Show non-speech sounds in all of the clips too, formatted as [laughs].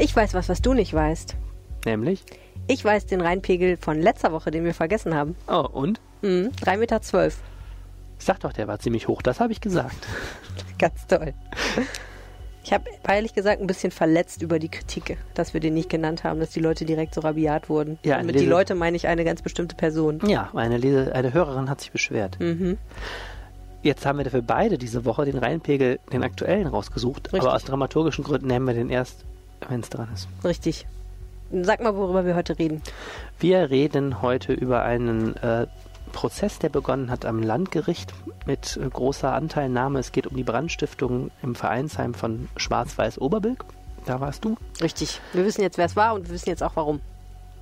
Ich weiß was, was du nicht weißt. Nämlich? Ich weiß den Rheinpegel von letzter Woche, den wir vergessen haben. Oh, und? Mhm, 3,12 Meter. Zwölf. Sag doch, der war ziemlich hoch, das habe ich gesagt. [laughs] Ganz toll. Ich habe ehrlich gesagt ein bisschen verletzt über die Kritik, dass wir den nicht genannt haben, dass die Leute direkt so rabiat wurden. Ja, Und mit diese- die Leute meine ich eine ganz bestimmte Person. Ja, eine, Lese, eine Hörerin hat sich beschwert. Mhm. Jetzt haben wir dafür beide diese Woche den Rheinpegel, den aktuellen, rausgesucht. Richtig. Aber aus dramaturgischen Gründen nehmen wir den erst, wenn es dran ist. Richtig. Sag mal, worüber wir heute reden. Wir reden heute über einen äh, Prozess, der begonnen hat am Landgericht mit äh, großer Anteilnahme. Es geht um die Brandstiftung im Vereinsheim von Schwarz-Weiß Oberbilk. Da warst du. Richtig. Wir wissen jetzt, wer es war und wir wissen jetzt auch, warum.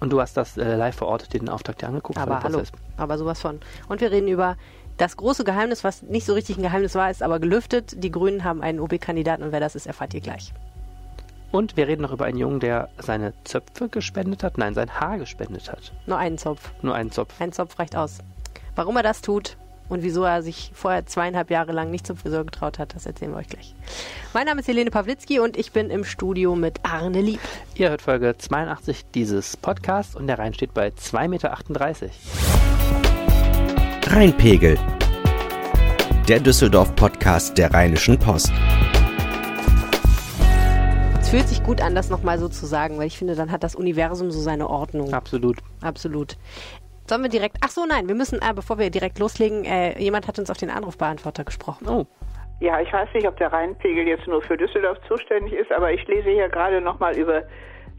Und du hast das äh, live vor Ort den Auftakt dir angeguckt. Aber hallo. Aber sowas von. Und wir reden über das große Geheimnis, was nicht so richtig ein Geheimnis war, ist aber gelüftet. Die Grünen haben einen OB-Kandidaten und wer das ist, erfahrt ihr gleich. Und wir reden noch über einen Jungen, der seine Zöpfe gespendet hat. Nein, sein Haar gespendet hat. Nur einen Zopf. Nur einen Zopf. Ein Zopf reicht aus. Warum er das tut und wieso er sich vorher zweieinhalb Jahre lang nicht zum Friseur getraut hat, das erzählen wir euch gleich. Mein Name ist Helene Pawlitzki und ich bin im Studio mit Arne Lieb. Ihr hört Folge 82 dieses Podcasts und der Rhein steht bei 2,38 Meter. Rheinpegel. Der Düsseldorf-Podcast der Rheinischen Post. Es fühlt sich gut an, das nochmal so zu sagen, weil ich finde, dann hat das Universum so seine Ordnung. Absolut. Absolut. Sollen wir direkt. Ach so, nein, wir müssen, äh, bevor wir direkt loslegen, äh, jemand hat uns auf den Anrufbeantworter gesprochen. Oh, Ja, ich weiß nicht, ob der Rheinpegel jetzt nur für Düsseldorf zuständig ist, aber ich lese hier gerade nochmal über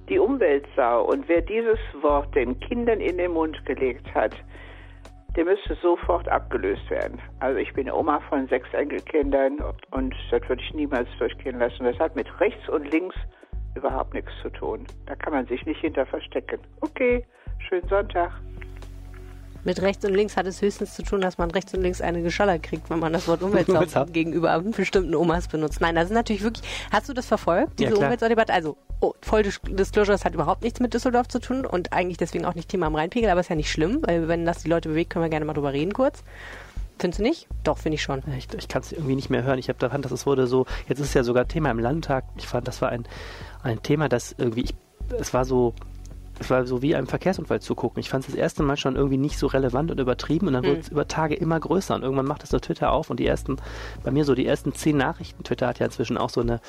die Umweltsau. Und wer dieses Wort den Kindern in den Mund gelegt hat, der müsste sofort abgelöst werden. Also ich bin Oma von sechs Enkelkindern und das würde ich niemals durchgehen lassen. Das hat mit rechts und links überhaupt nichts zu tun. Da kann man sich nicht hinter verstecken. Okay, schönen Sonntag. Mit rechts und links hat es höchstens zu tun, dass man rechts und links eine geschallert kriegt, wenn man das Wort Umweltsau [laughs] gegenüber bestimmten Omas benutzt. Nein, das ist natürlich wirklich. Hast du das verfolgt, Ja, diese klar. Umweltsau-Debatte? Also, oh, voll Dis- Disclosure, das hat überhaupt nichts mit Düsseldorf zu tun und eigentlich deswegen auch nicht Thema am Rheinpegel, aber ist ja nicht schlimm, weil wenn das die Leute bewegt, können wir gerne mal drüber reden kurz. Findest du nicht? Doch, finde ich schon. ich, ich kann es irgendwie nicht mehr hören. Ich habe da fand, dass es wurde so, jetzt ist es ja sogar Thema im Landtag. Ich fand, das war ein, ein Thema, das irgendwie, ich, es war so, es war so wie einem Verkehrsunfall zu gucken. Ich fand es das erste Mal schon irgendwie nicht so relevant und übertrieben und dann Hm. wurde es über Tage immer größer und irgendwann macht es so Twitter auf und die ersten, bei mir so die ersten zehn Nachrichten, Twitter hat ja inzwischen auch so eine,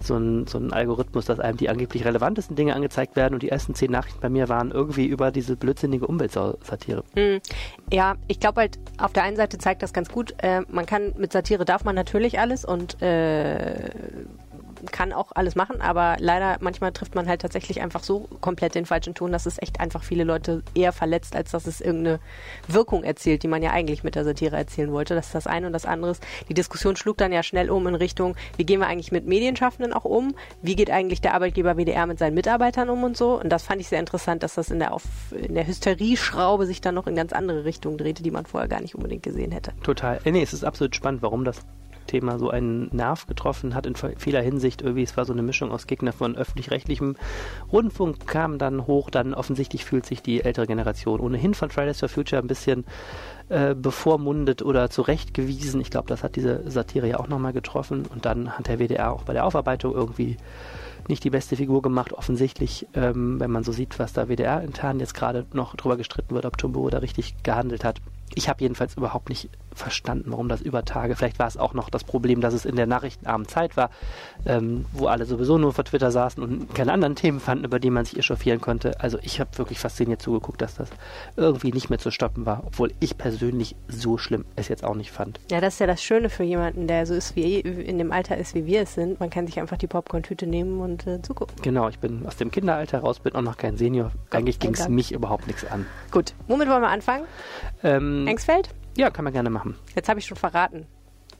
so ein, so ein Algorithmus, dass einem die angeblich relevantesten Dinge angezeigt werden und die ersten zehn Nachrichten bei mir waren irgendwie über diese blödsinnige Umweltsatire. Hm. Ja, ich glaube halt, auf der einen Seite zeigt das ganz gut, äh, man kann mit Satire darf man natürlich alles und äh, kann auch alles machen, aber leider manchmal trifft man halt tatsächlich einfach so komplett den falschen Ton, dass es echt einfach viele Leute eher verletzt, als dass es irgendeine Wirkung erzielt, die man ja eigentlich mit der Satire erzielen wollte. Das ist das eine und das andere ist, die Diskussion schlug dann ja schnell um in Richtung, wie gehen wir eigentlich mit Medienschaffenden auch um? Wie geht eigentlich der Arbeitgeber WDR mit seinen Mitarbeitern um und so? Und das fand ich sehr interessant, dass das in der, Auf in der Hysterieschraube sich dann noch in ganz andere Richtungen drehte, die man vorher gar nicht unbedingt gesehen hätte. Total. Äh, Nee, es ist absolut spannend, warum das Thema so einen Nerv getroffen hat in vieler Hinsicht. Irgendwie, es war so eine Mischung aus Gegner von öffentlich-rechtlichem Rundfunk, kam dann hoch, dann offensichtlich fühlt sich die ältere Generation ohnehin von Fridays for Future ein bisschen äh, bevormundet oder zurechtgewiesen. Ich glaube, das hat diese Satire ja auch nochmal getroffen. Und dann hat der WDR auch bei der Aufarbeitung irgendwie nicht die beste Figur gemacht, offensichtlich, ähm, wenn man so sieht, was da WDR intern jetzt gerade noch drüber gestritten wird, ob Tumbo da richtig gehandelt hat. Ich habe jedenfalls überhaupt nicht verstanden, warum das über Tage, vielleicht war es auch noch das Problem, dass es in der nachrichtenarmen Zeit war, ähm, wo alle sowieso nur vor Twitter saßen und keine anderen Themen fanden, über die man sich echauffieren konnte. Also ich habe wirklich fasziniert zugeguckt, dass das irgendwie nicht mehr zu stoppen war, obwohl ich persönlich so schlimm es jetzt auch nicht fand. Ja, das ist ja das Schöne für jemanden, der so ist wie in dem Alter ist, wie wir es sind. Man kann sich einfach die Popcorn-Tüte nehmen und äh, zugucken. Genau, ich bin aus dem Kinderalter raus, bin auch noch kein Senior. Eigentlich ging es mich überhaupt nichts an. Gut, womit wollen wir anfangen? Ähm, Engsfeld? Ja, kann man gerne machen. Jetzt habe ich schon verraten.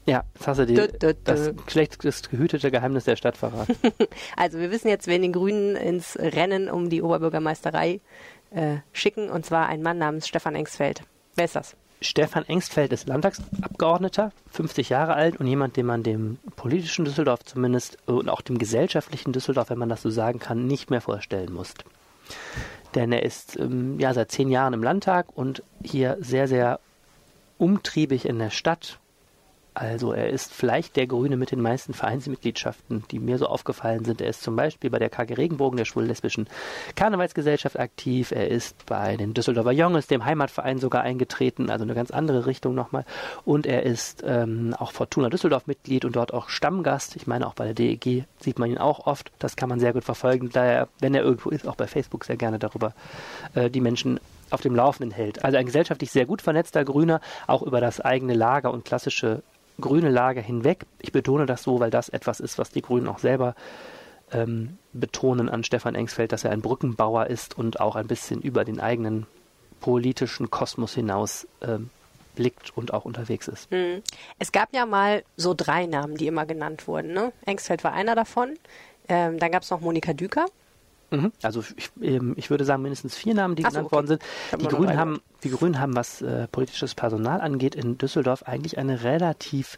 Ja, jetzt hast du die, Dö, dö, dö. das schlechtest gehütete Geheimnis der Stadt verraten. [laughs] Also wir wissen jetzt, wen den Grünen ins Rennen um die Oberbürgermeisterei äh, schicken, und zwar ein Mann namens Stefan Engsfeld. Wer ist das? Stefan Engstfeld ist Landtagsabgeordneter, 50 Jahre alt und jemand, den man dem politischen Düsseldorf zumindest äh, und auch dem gesellschaftlichen Düsseldorf, wenn man das so sagen kann, nicht mehr vorstellen muss. Denn er ist ähm, ja seit zehn Jahren im Landtag und hier sehr, sehr umtriebig in der Stadt. Also er ist vielleicht der Grüne mit den meisten Vereinsmitgliedschaften, die mir so aufgefallen sind. Er ist zum Beispiel bei der KG Regenbogen, der schwul-lesbischen Karnevalsgesellschaft aktiv. Er ist bei den Düsseldorfer Jonges, dem Heimatverein sogar eingetreten, also eine ganz andere Richtung nochmal. Und er ist ähm, auch Fortuna Düsseldorf Mitglied und dort auch Stammgast. Ich meine, auch bei der DEG sieht man ihn auch oft. Das kann man sehr gut verfolgen, da er, wenn er irgendwo ist, auch bei Facebook sehr gerne darüber äh, die Menschen auf dem Laufenden hält. Also ein gesellschaftlich sehr gut vernetzter Grüner, auch über das eigene Lager und klassische grüne Lager hinweg. Ich betone das so, weil das etwas ist, was die Grünen auch selber ähm, betonen an Stefan Engsfeld, dass er ein Brückenbauer ist und auch ein bisschen über den eigenen politischen Kosmos hinaus ähm, blickt und auch unterwegs ist. Hm. Es gab ja mal so drei Namen, die immer genannt wurden. Ne? Engsfeld war einer davon. Ähm, dann gab es noch Monika Düker. Mhm. Also ich, ähm, ich, würde sagen mindestens vier Namen, die Ach genannt okay. worden sind. Die Grünen, haben, die Grünen haben, was äh, politisches Personal angeht, in Düsseldorf eigentlich eine relativ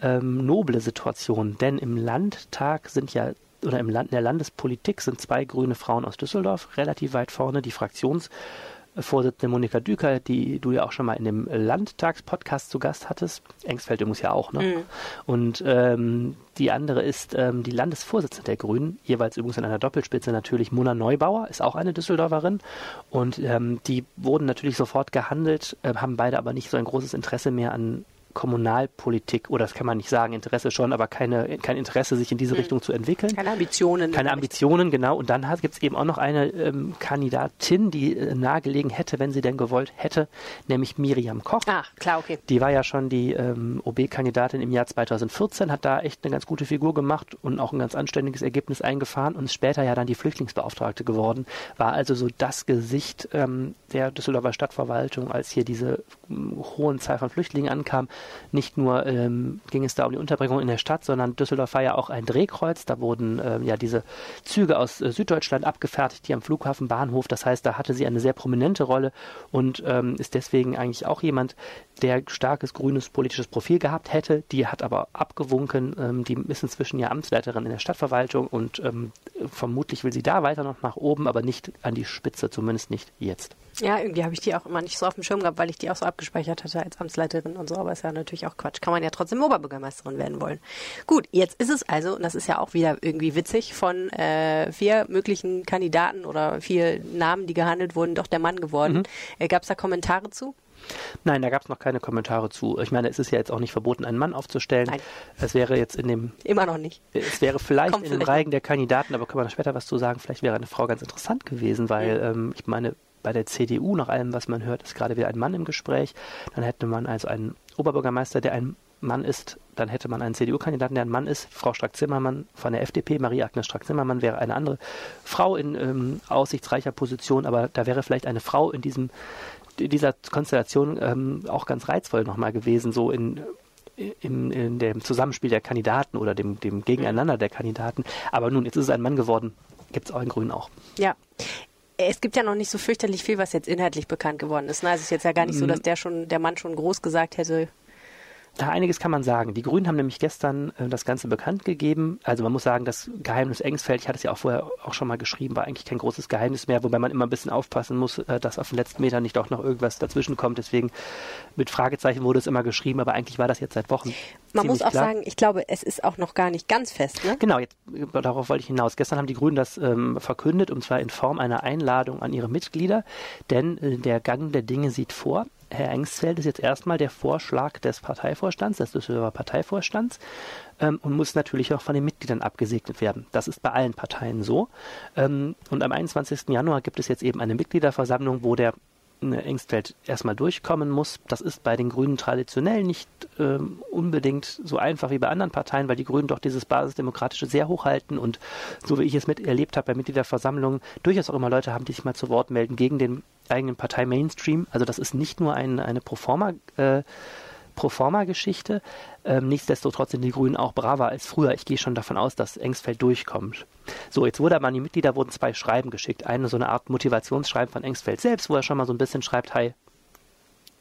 ähm, noble Situation. Denn im Landtag sind ja oder im Land, in der Landespolitik sind zwei grüne Frauen aus Düsseldorf relativ weit vorne. Die Fraktions Vorsitzende Monika Düker, die du ja auch schon mal in dem Landtagspodcast zu Gast hattest. Engsfeld muss ja auch, ne? Mhm. Und ähm, die andere ist ähm, die Landesvorsitzende der Grünen, jeweils übrigens in einer Doppelspitze natürlich Mona Neubauer, ist auch eine Düsseldorferin. Und ähm, die wurden natürlich sofort gehandelt, äh, haben beide aber nicht so ein großes Interesse mehr an Kommunalpolitik, oder das kann man nicht sagen, Interesse schon, aber keine, kein Interesse, sich in diese mhm. Richtung zu entwickeln. Keine Ambitionen. Keine Ambitionen, genau. Und dann gibt es eben auch noch eine ähm, Kandidatin, die äh, nahegelegen hätte, wenn sie denn gewollt hätte, nämlich Miriam Koch. Ach, klar, okay. Die war ja schon die ähm, OB-Kandidatin im Jahr 2014, hat da echt eine ganz gute Figur gemacht und auch ein ganz anständiges Ergebnis eingefahren und ist später ja dann die Flüchtlingsbeauftragte geworden, war also so das Gesicht ähm, der Düsseldorfer Stadtverwaltung, als hier diese ähm, hohen Zahl von Flüchtlingen ankam nicht nur ähm, ging es da um die Unterbringung in der Stadt, sondern Düsseldorf war ja auch ein Drehkreuz. Da wurden äh, ja diese Züge aus äh, Süddeutschland abgefertigt, die am Flughafen Bahnhof. Das heißt, da hatte sie eine sehr prominente Rolle und ähm, ist deswegen eigentlich auch jemand, der starkes grünes politisches Profil gehabt hätte. Die hat aber abgewunken. Ähm, die ist inzwischen ja Amtsleiterin in der Stadtverwaltung und ähm, vermutlich will sie da weiter noch nach oben, aber nicht an die Spitze, zumindest nicht jetzt. Ja, irgendwie habe ich die auch immer nicht so auf dem Schirm gehabt, weil ich die auch so abgespeichert hatte als Amtsleiterin und so, aber ist ja natürlich auch Quatsch. Kann man ja trotzdem Oberbürgermeisterin werden wollen. Gut, jetzt ist es also, und das ist ja auch wieder irgendwie witzig, von äh, vier möglichen Kandidaten oder vier Namen, die gehandelt wurden, doch der Mann geworden. Mhm. Äh, Gab es da Kommentare zu? Nein, da gab es noch keine Kommentare zu. Ich meine, es ist ja jetzt auch nicht verboten, einen Mann aufzustellen. Nein. Es wäre jetzt in dem. Immer noch nicht. Es wäre vielleicht Kommt in dem Reigen der Kandidaten, aber können wir später was zu sagen. Vielleicht wäre eine Frau ganz interessant gewesen, weil mhm. ähm, ich meine, bei der CDU, nach allem, was man hört, ist gerade wieder ein Mann im Gespräch. Dann hätte man also einen Oberbürgermeister, der ein Mann ist. Dann hätte man einen CDU-Kandidaten, der ein Mann ist. Frau Strack-Zimmermann von der FDP, Marie-Agnes Strack-Zimmermann wäre eine andere Frau in ähm, aussichtsreicher Position, aber da wäre vielleicht eine Frau in diesem dieser Konstellation ähm, auch ganz reizvoll nochmal gewesen, so in, in, in, dem Zusammenspiel der Kandidaten oder dem, dem Gegeneinander der Kandidaten. Aber nun, jetzt ist es ein Mann geworden. Gibt es auch in Grün auch. Ja es gibt ja noch nicht so fürchterlich viel, was jetzt inhaltlich bekannt geworden ist. Ne? Also es ist jetzt ja gar nicht so, dass der schon, der Mann schon groß gesagt hätte, ja, einiges kann man sagen. Die Grünen haben nämlich gestern äh, das Ganze bekannt gegeben. Also man muss sagen, das Geheimnis Engsfeld, ich hatte es ja auch vorher auch schon mal geschrieben, war eigentlich kein großes Geheimnis mehr, wobei man immer ein bisschen aufpassen muss, äh, dass auf den letzten Metern nicht auch noch irgendwas dazwischen kommt. Deswegen mit Fragezeichen wurde es immer geschrieben, aber eigentlich war das jetzt seit Wochen. Man muss auch klar. sagen, ich glaube, es ist auch noch gar nicht ganz fest. Ne? Genau, jetzt, darauf wollte ich hinaus. Gestern haben die Grünen das ähm, verkündet und zwar in Form einer Einladung an ihre Mitglieder, denn äh, der Gang der Dinge sieht vor, Herr Engsfeld ist jetzt erstmal der Vorschlag des Parteivorstands, des Düsseldorfer Parteivorstands ähm, und muss natürlich auch von den Mitgliedern abgesegnet werden. Das ist bei allen Parteien so. Ähm, und am 21. Januar gibt es jetzt eben eine Mitgliederversammlung, wo der Engstfeld erstmal durchkommen muss. Das ist bei den Grünen traditionell nicht ähm, unbedingt so einfach wie bei anderen Parteien, weil die Grünen doch dieses Basisdemokratische sehr hochhalten und so wie ich es mit erlebt habe bei Mitgliederversammlungen, durchaus auch immer Leute haben, die sich mal zu Wort melden gegen den eigenen Partei-Mainstream. Also das ist nicht nur ein, eine Proforma- äh, Proforma-Geschichte. Ähm, nichtsdestotrotz sind die Grünen auch braver als früher. Ich gehe schon davon aus, dass Engsfeld durchkommt. So, jetzt wurde aber an die Mitglieder wurden zwei Schreiben geschickt. Eine so eine Art Motivationsschreiben von Engsfeld selbst, wo er schon mal so ein bisschen schreibt, hi,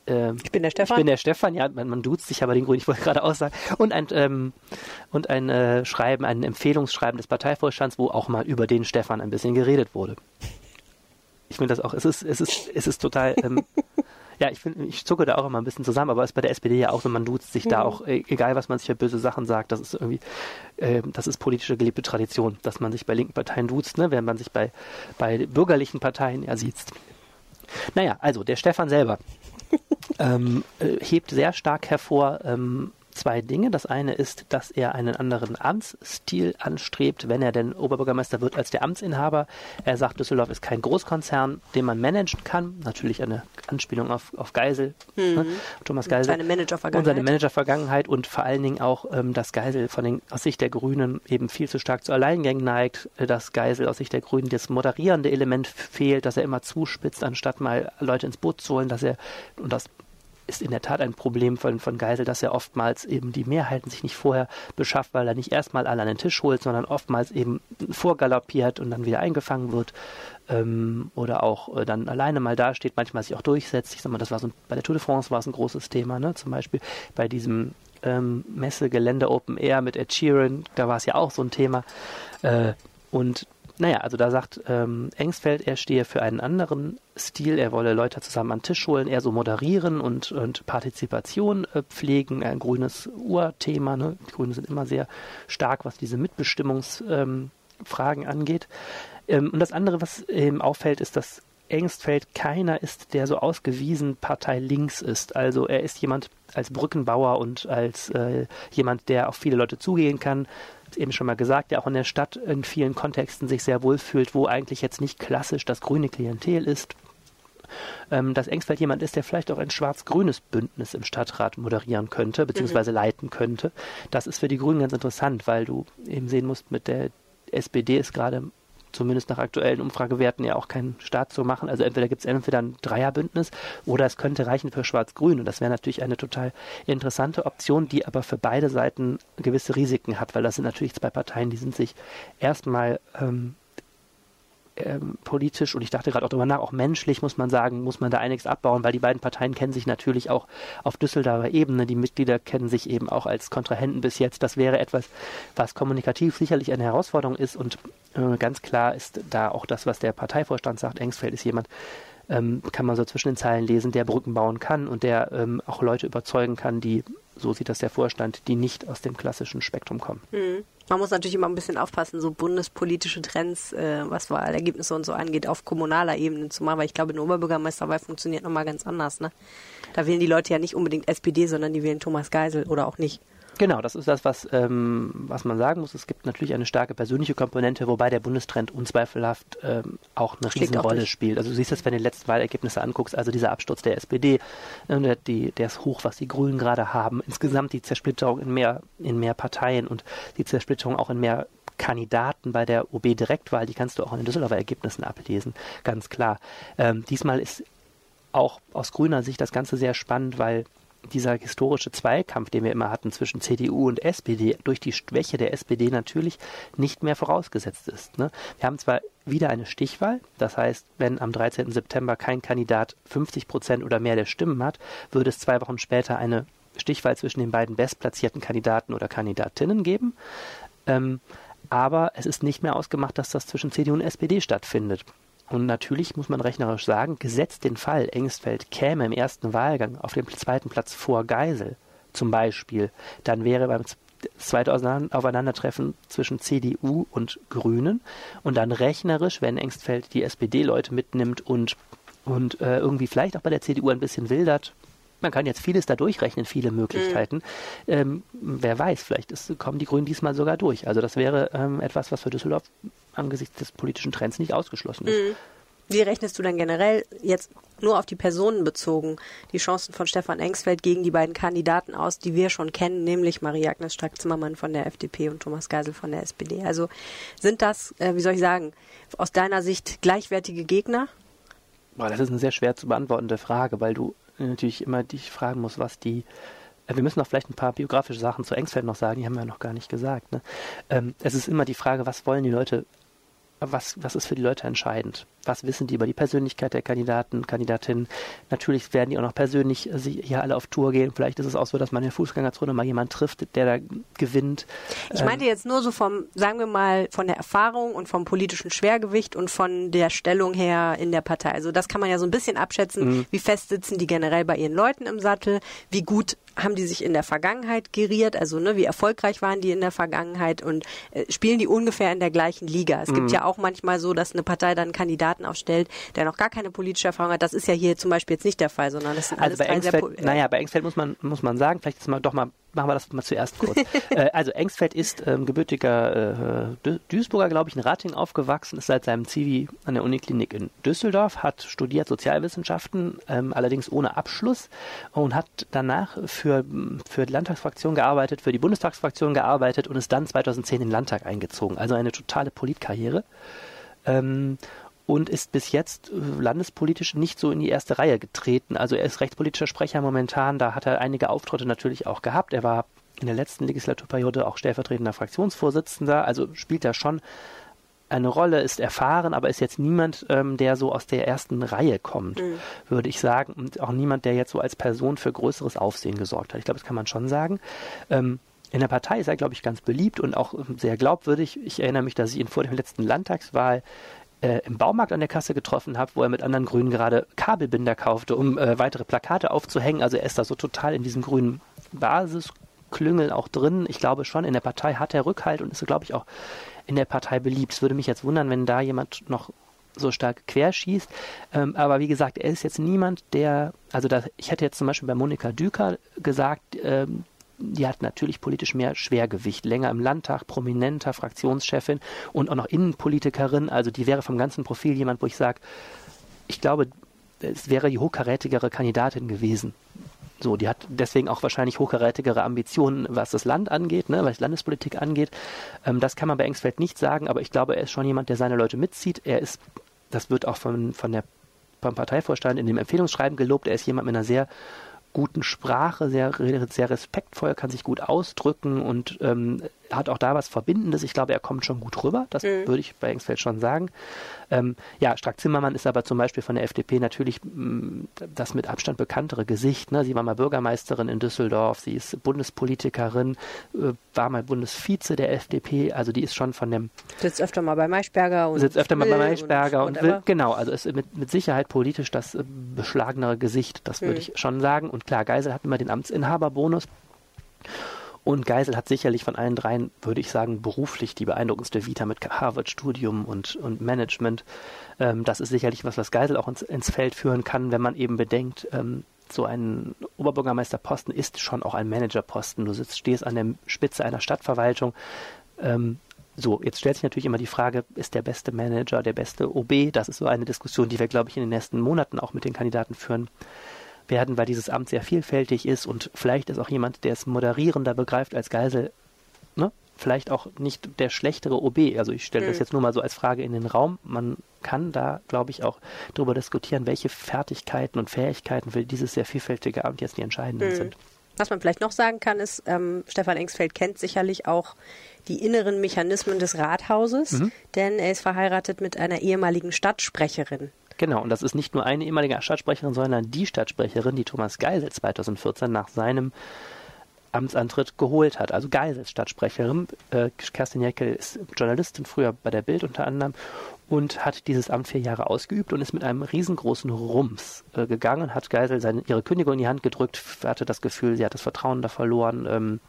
äh, ich bin der Stefan. Ich bin der Stefan, ja, man, man duzt sich aber den Grünen, ich wollte gerade aussagen. Und ein, ähm, und ein äh, Schreiben, ein Empfehlungsschreiben des Parteivorstands, wo auch mal über den Stefan ein bisschen geredet wurde. Ich finde das auch, es ist, es ist, es ist total, ähm, [laughs] Ja, ich finde, ich zucke da auch immer ein bisschen zusammen, aber es ist bei der SPD ja auch so, man duzt sich mhm. da auch, e-, egal was man sich für böse Sachen sagt, das ist irgendwie, äh, das ist politische gelebte Tradition, dass man sich bei linken Parteien duzt, ne, während man sich bei, bei bürgerlichen Parteien ja sieht. Naja, also der Stefan selber [laughs] ähm, äh, hebt sehr stark hervor, ähm, zwei Dinge. Das eine ist, dass er einen anderen Amtsstil anstrebt, wenn er denn Oberbürgermeister wird als der Amtsinhaber. Er sagt, Düsseldorf ist kein Großkonzern, den man managen kann. Natürlich eine Anspielung auf, auf Geisel, mhm. ne? Thomas Geisel. Seine Managervergangenheit. Und seine Managervergangenheit und vor allen Dingen auch, ähm, dass Geisel von den, aus Sicht der Grünen eben viel zu stark zu Alleingängen neigt, äh, dass Geisel aus Sicht der Grünen das moderierende Element fehlt, dass er immer zuspitzt, anstatt mal Leute ins Boot zu holen, dass er, und das ist in der Tat ein Problem von, von Geisel, dass er oftmals eben die Mehrheiten sich nicht vorher beschafft, weil er nicht erstmal alle an den Tisch holt, sondern oftmals eben vorgaloppiert und dann wieder eingefangen wird ähm, oder auch äh, dann alleine mal dasteht, manchmal sich auch durchsetzt. Ich sag mal, das war so bei der Tour de France war es ein großes Thema, ne? Zum Beispiel bei diesem ähm, Messegelände Open Air mit Ed Sheeran, da war es ja auch so ein Thema. Äh, und naja, also da sagt ähm, Engsfeld, er stehe für einen anderen Stil, er wolle Leute zusammen an Tisch holen, eher so moderieren und, und Partizipation äh, pflegen, ein grünes Urthema. Ne? Die Grünen sind immer sehr stark, was diese Mitbestimmungsfragen ähm, angeht. Ähm, und das andere, was eben auffällt, ist, dass Engstfeld keiner ist, der so ausgewiesen Partei links ist. Also er ist jemand als Brückenbauer und als äh, jemand, der auf viele Leute zugehen kann, eben schon mal gesagt, der auch in der Stadt in vielen Kontexten sich sehr wohl fühlt, wo eigentlich jetzt nicht klassisch das grüne Klientel ist. Ähm, dass Engsfeld jemand ist, der vielleicht auch ein schwarz-grünes Bündnis im Stadtrat moderieren könnte, beziehungsweise mhm. leiten könnte. Das ist für die Grünen ganz interessant, weil du eben sehen musst, mit der SPD ist gerade zumindest nach aktuellen Umfragewerten ja auch keinen Staat zu machen. Also entweder gibt es entweder ein Dreierbündnis oder es könnte reichen für Schwarz-Grün. Und das wäre natürlich eine total interessante Option, die aber für beide Seiten gewisse Risiken hat, weil das sind natürlich zwei Parteien, die sind sich erstmal ähm, ähm, politisch und ich dachte gerade auch darüber nach, auch menschlich muss man sagen, muss man da einiges abbauen, weil die beiden Parteien kennen sich natürlich auch auf Düsseldorfer Ebene. Die Mitglieder kennen sich eben auch als Kontrahenten bis jetzt. Das wäre etwas, was kommunikativ sicherlich eine Herausforderung ist und äh, ganz klar ist da auch das, was der Parteivorstand sagt. Engsfeld ist jemand, ähm, kann man so zwischen den Zeilen lesen, der Brücken bauen kann und der ähm, auch Leute überzeugen kann, die, so sieht das der Vorstand, die nicht aus dem klassischen Spektrum kommen. Mhm. Man muss natürlich immer ein bisschen aufpassen, so bundespolitische Trends, äh, was Wahlergebnisse und so angeht, auf kommunaler Ebene zu machen, weil ich glaube, eine Oberbürgermeisterwahl funktioniert nochmal ganz anders. Ne? Da wählen die Leute ja nicht unbedingt SPD, sondern die wählen Thomas Geisel oder auch nicht. Genau, das ist das, was, ähm, was man sagen muss. Es gibt natürlich eine starke persönliche Komponente, wobei der Bundestrend unzweifelhaft ähm, auch eine Schlägt Riesenrolle auch spielt. Also du siehst das, wenn du die letzten Wahlergebnisse anguckst, also dieser Absturz der SPD, äh, die, der ist hoch, was die Grünen gerade haben. Insgesamt die Zersplitterung in mehr, in mehr Parteien und die Zersplitterung auch in mehr Kandidaten bei der OB-Direktwahl, die kannst du auch in den Düsseldorfer Ergebnissen ablesen, ganz klar. Ähm, diesmal ist auch aus grüner Sicht das Ganze sehr spannend, weil dieser historische Zweikampf, den wir immer hatten zwischen CDU und SPD, durch die Schwäche der SPD natürlich nicht mehr vorausgesetzt ist. Ne? Wir haben zwar wieder eine Stichwahl, das heißt, wenn am 13. September kein Kandidat 50 Prozent oder mehr der Stimmen hat, würde es zwei Wochen später eine Stichwahl zwischen den beiden bestplatzierten Kandidaten oder Kandidatinnen geben. Ähm, aber es ist nicht mehr ausgemacht, dass das zwischen CDU und SPD stattfindet. Und natürlich muss man rechnerisch sagen, gesetzt den Fall, Engstfeld käme im ersten Wahlgang auf dem zweiten Platz vor Geisel zum Beispiel, dann wäre beim zweiten Aufeinandertreffen zwischen CDU und Grünen und dann rechnerisch, wenn Engstfeld die SPD-Leute mitnimmt und, und äh, irgendwie vielleicht auch bei der CDU ein bisschen wildert, man kann jetzt vieles da durchrechnen, viele Möglichkeiten. Mhm. Ähm, wer weiß, vielleicht ist, kommen die Grünen diesmal sogar durch. Also das wäre ähm, etwas, was für Düsseldorf angesichts des politischen Trends nicht ausgeschlossen ist. Mhm. Wie rechnest du denn generell jetzt nur auf die Personen bezogen die Chancen von Stefan Engsfeld gegen die beiden Kandidaten aus, die wir schon kennen, nämlich Marie-Agnes Strack-Zimmermann von der FDP und Thomas Geisel von der SPD? Also sind das, äh, wie soll ich sagen, aus deiner Sicht gleichwertige Gegner? Boah, das ist eine sehr schwer zu beantwortende Frage, weil du natürlich immer dich fragen musst, was die äh, wir müssen noch vielleicht ein paar biografische Sachen zu Engsfeld noch sagen, die haben wir noch gar nicht gesagt. Ne? Ähm, es ist immer die Frage, was wollen die Leute was, was ist für die Leute entscheidend? Was wissen die über die Persönlichkeit der Kandidaten, Kandidatinnen? Natürlich werden die auch noch persönlich hier alle auf Tour gehen. Vielleicht ist es auch so, dass man in der Fußgängerzone mal jemanden trifft, der da gewinnt. Ich meinte jetzt nur so vom, sagen wir mal, von der Erfahrung und vom politischen Schwergewicht und von der Stellung her in der Partei. Also das kann man ja so ein bisschen abschätzen, mhm. wie fest sitzen die generell bei ihren Leuten im Sattel, wie gut haben die sich in der Vergangenheit geriert, also ne, wie erfolgreich waren die in der Vergangenheit und äh, spielen die ungefähr in der gleichen Liga. Es mhm. gibt ja auch manchmal so, dass eine Partei dann einen Kandidaten aufstellt, der noch gar keine politische Erfahrung hat. Das ist ja hier zum Beispiel jetzt nicht der Fall, sondern das sind also alles bei Engsfeld, sehr Naja, bei Engsfeld muss man, muss man sagen, vielleicht ist mal doch mal machen wir das mal zuerst kurz. [laughs] äh, also Engsfeld ist ähm, gebürtiger äh, Duisburger, glaube ich, in Rating aufgewachsen, ist seit seinem Zivi an der Uniklinik in Düsseldorf, hat studiert Sozialwissenschaften, ähm, allerdings ohne Abschluss und hat danach für, für die Landtagsfraktion gearbeitet, für die Bundestagsfraktion gearbeitet und ist dann 2010 in den Landtag eingezogen. Also eine totale Politkarriere. Ähm, und ist bis jetzt äh, landespolitisch nicht so in die erste Reihe getreten. Also er ist rechtspolitischer Sprecher momentan, da hat er einige Auftritte natürlich auch gehabt. Er war in der letzten Legislaturperiode auch stellvertretender Fraktionsvorsitzender, also spielt er schon eine Rolle, ist erfahren, aber ist jetzt niemand, ähm, der so aus der ersten Reihe kommt, mhm. würde ich sagen. Und auch niemand, der jetzt so als Person für größeres Aufsehen gesorgt hat. Ich glaube, das kann man schon sagen. Ähm, in der Partei ist er, glaube ich, ganz beliebt und auch sehr glaubwürdig. Ich erinnere mich, dass ich ihn vor der letzten Landtagswahl äh, im Baumarkt an der Kasse getroffen habe, wo er mit anderen Grünen gerade Kabelbinder kaufte, um äh, weitere Plakate aufzuhängen. Also er ist da so total in diesem grünen Basisklüngel auch drin. Ich glaube schon, in der Partei hat er Rückhalt und ist, glaube ich, auch in der Partei beliebt. Es würde mich jetzt wundern, wenn da jemand noch so stark querschießt. Ähm, aber wie gesagt, er ist jetzt niemand, der, also da, ich hätte jetzt zum Beispiel bei Monika Düker gesagt, ähm, die hat natürlich politisch mehr Schwergewicht, länger im Landtag, prominenter Fraktionschefin und auch noch Innenpolitikerin. Also die wäre vom ganzen Profil jemand, wo ich sage, ich glaube, es wäre die hochkarätigere Kandidatin gewesen. So, die hat deswegen auch wahrscheinlich hochkarätigere Ambitionen, was das Land angeht, ne, was Landespolitik angeht. Ähm, das kann man bei Engsfeld nicht sagen, aber ich glaube, er ist schon jemand, der seine Leute mitzieht. Er ist, das wird auch von, von der, vom Parteivorstand in dem Empfehlungsschreiben gelobt, er ist jemand mit einer sehr guten Sprache, sehr, sehr respektvoll, kann sich gut ausdrücken und ähm, hat auch da was Verbindendes. Ich glaube, er kommt schon gut rüber. Das mhm. würde ich bei Engsfeld schon sagen. Ähm, ja, Strack-Zimmermann ist aber zum Beispiel von der FDP natürlich mh, mm, das mit Abstand bekanntere Gesicht. Ne? Sie war mal Bürgermeisterin in Düsseldorf, sie ist Bundespolitikerin, äh, war mal Bundesvize der FDP. Also die ist schon von dem... Sitzt öfter mal bei Maischberger. Und sitzt öfter mal bei Maischberger und, und will, genau, also ist mit, mit Sicherheit politisch das äh, beschlagenere Gesicht. Das würde mhm. ich schon sagen. Und klar, Geisel hat immer den Amtsinhaberbonus. Und Geisel hat sicherlich von allen dreien, würde ich sagen, beruflich die beeindruckendste Vita mit Harvard-Studium und, und Management. Ähm, das ist sicherlich was, was Geisel auch ins, ins Feld führen kann, wenn man eben bedenkt, ähm, so ein Oberbürgermeisterposten ist schon auch ein Managerposten. Du sitzt, stehst an der Spitze einer Stadtverwaltung. Ähm, so, jetzt stellt sich natürlich immer die Frage, ist der beste Manager der beste OB? Das ist so eine Diskussion, die wir, glaube ich, in den nächsten Monaten auch mit den Kandidaten führen werden, weil dieses Amt sehr vielfältig ist und vielleicht ist auch jemand, der es moderierender begreift als Geisel, ne? vielleicht auch nicht der schlechtere OB. Also ich stelle mhm. das jetzt nur mal so als Frage in den Raum. Man kann da, glaube ich, auch darüber diskutieren, welche Fertigkeiten und Fähigkeiten für dieses sehr vielfältige Amt jetzt die entscheidenden mhm. sind. Was man vielleicht noch sagen kann, ist, ähm, Stefan Engsfeld kennt sicherlich auch die inneren Mechanismen des Rathauses, mhm. denn er ist verheiratet mit einer ehemaligen Stadtsprecherin Genau, und das ist nicht nur eine ehemalige Stadtsprecherin, sondern die Stadtsprecherin, die Thomas Geisel 2014 nach seinem Amtsantritt geholt hat. Also Geisels Stadtsprecherin. Äh, Kerstin Jäckel ist Journalistin, früher bei der Bild unter anderem, und hat dieses Amt vier Jahre ausgeübt und ist mit einem riesengroßen Rums äh, gegangen, hat Geisel seine, ihre Kündigung in die Hand gedrückt, hatte das Gefühl, sie hat das Vertrauen da verloren. Ähm,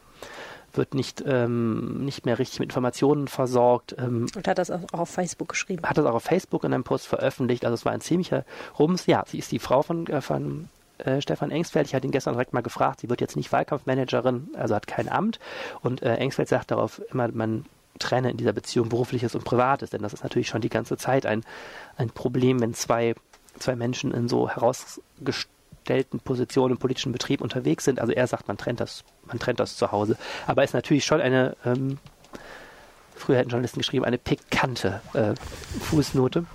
wird nicht, ähm, nicht mehr richtig mit Informationen versorgt. Ähm, und hat das auch auf Facebook geschrieben. Hat das auch auf Facebook in einem Post veröffentlicht. Also es war ein ziemlicher Rums. Ja, sie ist die Frau von, äh, von äh, Stefan Engsfeld. Ich hatte ihn gestern direkt mal gefragt. Sie wird jetzt nicht Wahlkampfmanagerin, also hat kein Amt. Und äh, Engsfeld sagt darauf immer, man trenne in dieser Beziehung berufliches und privates, denn das ist natürlich schon die ganze Zeit ein, ein Problem, wenn zwei, zwei Menschen in so herausgestellten angestellten Position im politischen Betrieb unterwegs sind. Also er sagt, man trennt das, man trennt das zu Hause. Aber ist natürlich schon eine, ähm, früher hätten Journalisten geschrieben, eine pikante äh, Fußnote.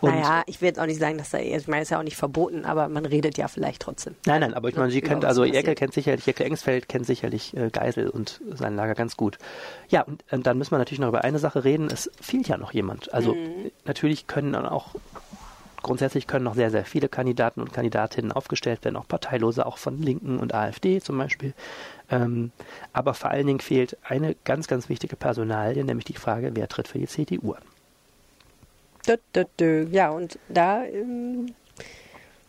Und naja, ich will jetzt auch nicht sagen, dass da, ich meine, es ist ja auch nicht verboten, aber man redet ja vielleicht trotzdem. Nein, nein, aber ich meine, sie kennt, also. Jäckel kennt sicherlich, Jäckel Engsfeld kennt sicherlich äh, Geisel und sein Lager ganz gut. Ja, und, und dann müssen wir natürlich noch über eine Sache reden. Es fehlt ja noch jemand. Also Mhm. natürlich können dann auch grundsätzlich können noch sehr, sehr viele Kandidaten und Kandidatinnen aufgestellt werden, auch Parteilose, auch von Linken und AfD zum Beispiel. Ähm, aber vor allen Dingen fehlt eine ganz, ganz wichtige Personalie, nämlich die Frage, wer tritt für die CDU an. Dö, dö, dö. Ja, und da ähm,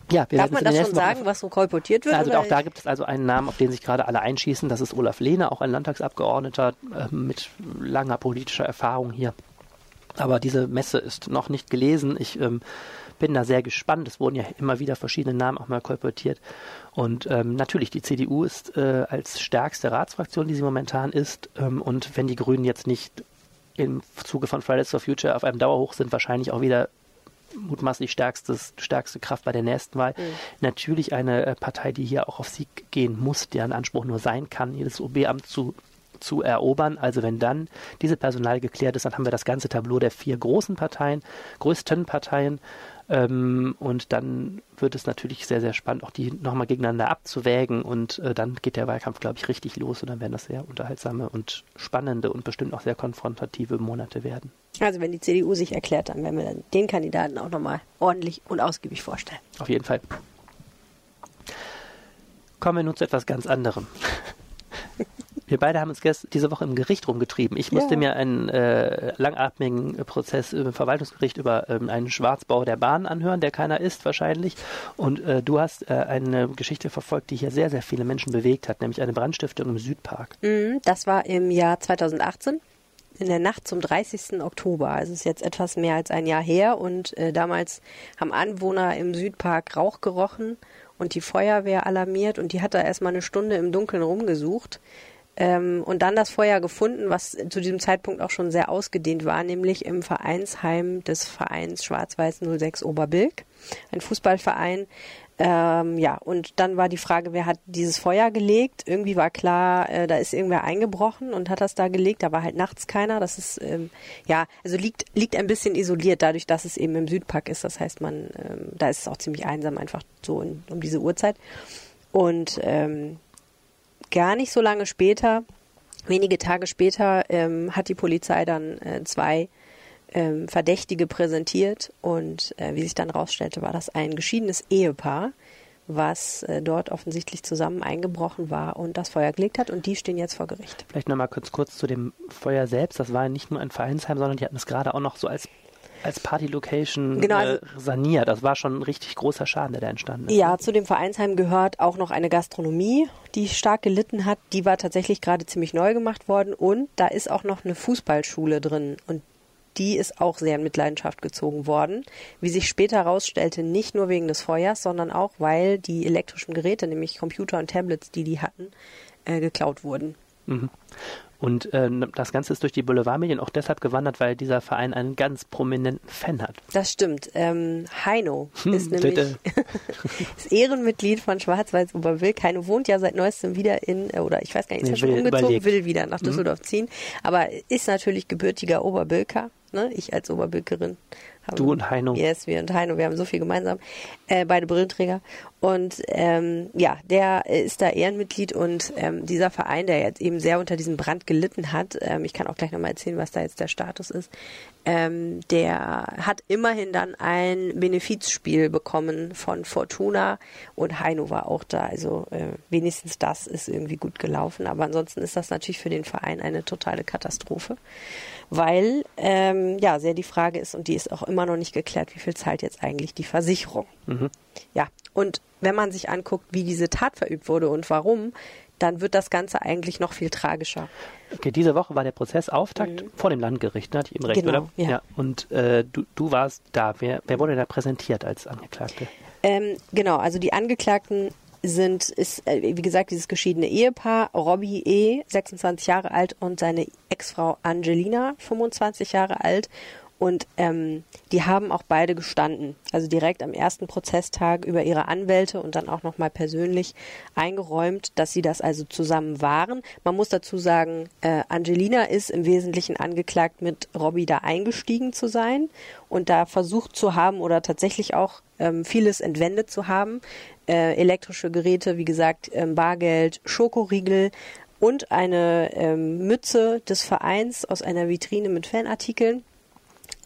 Ja, darf man das schon Wochen sagen, was so kolportiert wird? Also oder? auch da gibt es also einen Namen, auf den sich gerade alle einschießen. Das ist Olaf Lehne, auch ein Landtagsabgeordneter äh, mit langer politischer Erfahrung hier. Aber diese Messe ist noch nicht gelesen. Ich ähm, bin da sehr gespannt. Es wurden ja immer wieder verschiedene Namen auch mal kolportiert. Und ähm, natürlich, die CDU ist äh, als stärkste Ratsfraktion, die sie momentan ist. Ähm, und wenn die Grünen jetzt nicht im Zuge von Fridays for Future auf einem Dauerhoch sind, wahrscheinlich auch wieder mutmaßlich stärkstes, stärkste Kraft bei der nächsten Wahl. Natürlich eine äh, Partei, die hier auch auf Sieg gehen muss, deren Anspruch nur sein kann, jedes OB-Amt zu, zu erobern. Also wenn dann diese Personal geklärt ist, dann haben wir das ganze Tableau der vier großen Parteien, größten Parteien. Ähm, und dann wird es natürlich sehr, sehr spannend, auch die nochmal gegeneinander abzuwägen. Und äh, dann geht der Wahlkampf, glaube ich, richtig los. Und dann werden das sehr unterhaltsame und spannende und bestimmt auch sehr konfrontative Monate werden. Also wenn die CDU sich erklärt, dann werden wir dann den Kandidaten auch nochmal ordentlich und ausgiebig vorstellen. Auf jeden Fall. Kommen wir nun zu etwas ganz anderem. Wir beide haben uns gest diese Woche im Gericht rumgetrieben. Ich musste Ja. mir einen äh, langatmigen Prozess im Verwaltungsgericht über ähm, einen Schwarzbau der Bahn anhören, der keiner ist wahrscheinlich. Und äh, du hast äh, eine Geschichte verfolgt, die hier sehr, sehr viele Menschen bewegt hat, nämlich eine Brandstiftung im Südpark. Mhm, Das war im Jahr 2018, in der Nacht zum 30. Oktober. Also es ist jetzt etwas mehr als ein Jahr her und äh, damals haben Anwohner im Südpark Rauch gerochen und die Feuerwehr alarmiert und die hat da erstmal eine Stunde im Dunkeln rumgesucht. Ähm, und dann das Feuer gefunden, was zu diesem Zeitpunkt auch schon sehr ausgedehnt war, nämlich im Vereinsheim des Vereins Schwarz-Weiß 06 Oberbilk, ein Fußballverein. Ähm, ja, und dann war die Frage, wer hat dieses Feuer gelegt? Irgendwie war klar, äh, da ist irgendwer eingebrochen und hat das da gelegt. Da war halt nachts keiner. Das ist, ähm, ja, also liegt, liegt ein bisschen isoliert dadurch, dass es eben im Südpark ist. Das heißt, man, ähm, da ist es auch ziemlich einsam einfach so in, um diese Uhrzeit. Und ähm, gar nicht so lange später, wenige Tage später, ähm, hat die Polizei dann äh, zwei ähm, Verdächtige präsentiert und äh, wie sich dann rausstellte, war das ein geschiedenes Ehepaar, was äh, dort offensichtlich zusammen eingebrochen war und das Feuer gelegt hat und die stehen jetzt vor Gericht. Vielleicht nochmal kurz, kurz zu dem Feuer selbst. Das war nicht nur ein Vereinsheim, sondern die hatten es gerade auch noch so als, als Party-Location Genau, äh, also- saniert. Das war schon ein richtig großer Schaden, der da entstanden ist. Ja, zu dem Vereinsheim gehört auch noch eine Gastronomie, die stark gelitten hat. Die war tatsächlich gerade ziemlich neu gemacht worden und da ist auch noch eine Fußballschule drin und die ist auch sehr in Mitleidenschaft gezogen worden. Wie sich später herausstellte, nicht nur wegen des Feuers, sondern auch, weil die elektrischen Geräte, nämlich Computer und Tablets, die die hatten, äh, geklaut wurden. Mhm. Und äh, das Ganze ist durch die Boulevardmedien auch deshalb gewandert, weil dieser Verein einen ganz prominenten Fan hat. Das stimmt. Ähm, Heino Hm, ist nämlich [laughs] ist Ehrenmitglied von Schwarz-Weiß Oberwilk. Heino wohnt ja seit neuestem wieder in, äh, oder ich weiß gar nicht, ist Nee, er schon umgezogen, überlegt. will wieder nach Düsseldorf ziehen, aber ist natürlich gebürtiger Oberbilker. Ne? Ich als Oberbilkerin. Du und Heino. Yes, wir und Heino, wir haben so viel gemeinsam. Äh, beide Brillenträger. Und ähm, ja, der ist da Ehrenmitglied und ähm, dieser Verein, der jetzt eben sehr unter diesem Brand gelitten hat, ähm, ich kann auch gleich nochmal erzählen, was da jetzt der Status ist, ähm, der hat immerhin dann ein Benefizspiel bekommen von Fortuna und Heino war auch da. Also äh, wenigstens das ist irgendwie gut gelaufen. Aber ansonsten ist das natürlich für den Verein eine totale Katastrophe, weil ähm, ja sehr die Frage ist und die ist auch immer noch nicht geklärt, wie viel zahlt jetzt eigentlich die Versicherung. Ja, und wenn man sich anguckt, wie diese Tat verübt wurde und warum, dann wird das Ganze eigentlich noch viel tragischer. Okay, diese Woche war der Prozessauftakt vor dem Landgericht, ne? hatte ich eben recht, Mhm. Genau, oder? ja. Und äh, du, du warst da. Wer, wer wurde da präsentiert als Angeklagte? Ähm, genau, also die Angeklagten sind, ist, äh, wie gesagt, dieses geschiedene Ehepaar, Robbie E., 26 Jahre alt, und seine Ex-Frau Angelina, 25 Jahre alt. Und ähm, die haben auch beide gestanden. Also direkt am ersten Prozesstag über ihre Anwälte und dann auch nochmal persönlich eingeräumt, dass sie das also zusammen waren. Man muss dazu sagen, äh, Angelina ist im Wesentlichen angeklagt, mit Robbie da eingestiegen zu sein und da versucht zu haben oder tatsächlich auch ähm, vieles entwendet zu haben. Äh, elektrische Geräte, wie gesagt, ähm, Bargeld, Schokoriegel, und eine ähm, Mütze des Vereins aus einer Vitrine mit Fanartikeln.